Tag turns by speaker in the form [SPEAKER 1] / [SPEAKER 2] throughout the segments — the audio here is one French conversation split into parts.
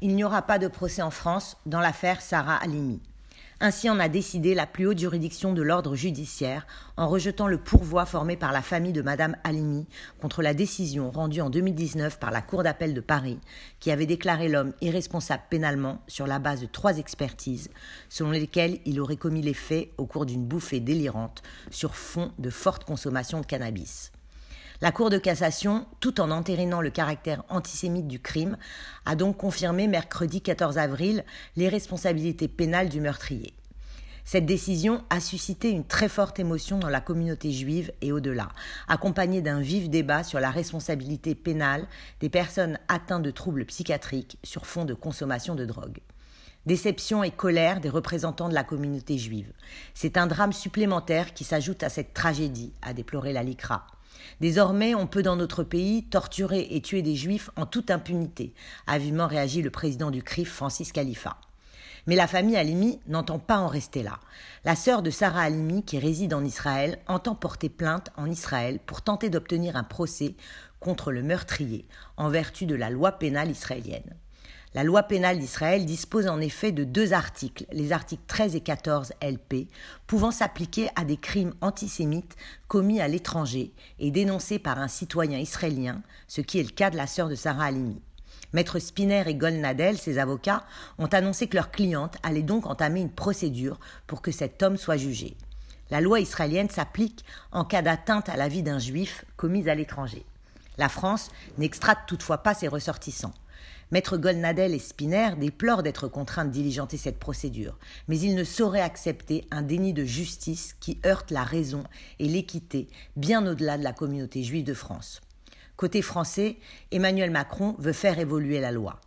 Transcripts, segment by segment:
[SPEAKER 1] il n'y aura pas de procès en France dans l'affaire Sarah Halimi. Ainsi en a décidé la plus haute juridiction de l'ordre judiciaire en rejetant le pourvoi formé par la famille de Madame Halimi contre la décision rendue en 2019 par la Cour d'appel de Paris qui avait déclaré l'homme irresponsable pénalement sur la base de trois expertises selon lesquelles il aurait commis les faits au cours d'une bouffée délirante sur fond de forte consommation de cannabis. La Cour de cassation, tout en entérinant le caractère antisémite du crime, a donc confirmé mercredi 14 avril les responsabilités pénales du meurtrier. Cette décision a suscité une très forte émotion dans la communauté juive et au-delà, accompagnée d'un vif débat sur la responsabilité pénale des personnes atteintes de troubles psychiatriques sur fond de consommation de drogue. Déception et colère des représentants de la communauté juive. C'est un drame supplémentaire qui s'ajoute à cette tragédie, a déploré la LICRA. Désormais, on peut dans notre pays torturer et tuer des juifs en toute impunité, a vivement réagi le président du CRIF, Francis Khalifa. Mais la famille Halimi n'entend pas en rester là. La sœur de Sarah Halimi, qui réside en Israël, entend porter plainte en Israël pour tenter d'obtenir un procès contre le meurtrier, en vertu de la loi pénale israélienne. La loi pénale d'Israël dispose en effet de deux articles, les articles 13 et 14 LP, pouvant s'appliquer à des crimes antisémites commis à l'étranger et dénoncés par un citoyen israélien, ce qui est le cas de la sœur de Sarah Halimi. Maître Spinner et Golnadel, ses avocats, ont annoncé que leur cliente allait donc entamer une procédure pour que cet homme soit jugé. La loi israélienne s'applique en cas d'atteinte à la vie d'un juif commise à l'étranger. La France n'extrate toutefois pas ses ressortissants. Maître Golnadel et Spinner déplorent d'être contraints de diligenter cette procédure, mais ils ne sauraient accepter un déni de justice qui heurte la raison et l'équité bien au-delà de la communauté juive de France. Côté français, Emmanuel Macron veut faire évoluer la loi.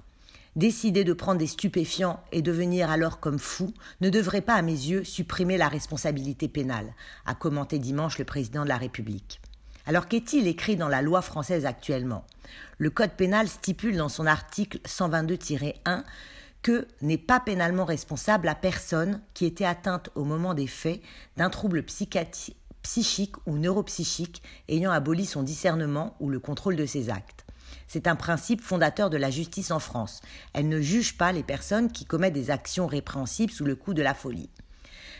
[SPEAKER 1] Décider de prendre des stupéfiants et devenir alors comme fou ne devrait pas, à mes yeux, supprimer la responsabilité pénale, a commenté dimanche le président de la République. Alors qu'est-il écrit dans la loi française actuellement? Le Code pénal stipule dans son article 122-1 que n'est pas pénalement responsable la personne qui était atteinte au moment des faits d'un trouble psychique ou neuropsychique ayant aboli son discernement ou le contrôle de ses actes. C'est un principe fondateur de la justice en France. Elle ne juge pas les personnes qui commettent des actions répréhensibles sous le coup de la folie.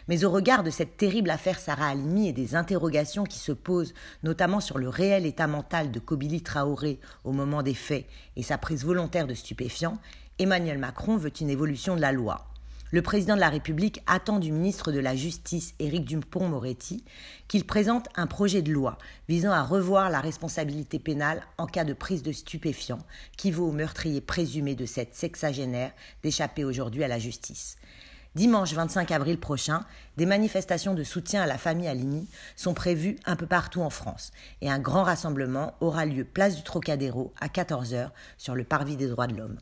[SPEAKER 1] Mais au regard de cette terrible affaire Sarah Halimi et des interrogations qui se posent, notamment sur le réel état mental de Kobili Traoré au moment des faits et sa prise volontaire de stupéfiants, Emmanuel Macron veut une évolution de la loi. Le président de la République attend du ministre de la Justice, Éric Dupont-Moretti, qu'il présente un projet de loi visant à revoir la responsabilité pénale en cas de prise de stupéfiants qui vaut au meurtrier présumé de cette sexagénaire d'échapper aujourd'hui à la justice. Dimanche 25 avril prochain, des manifestations de soutien à la famille Alimi sont prévues un peu partout en France et un grand rassemblement aura lieu place du Trocadéro à 14h sur le parvis des droits de l'homme.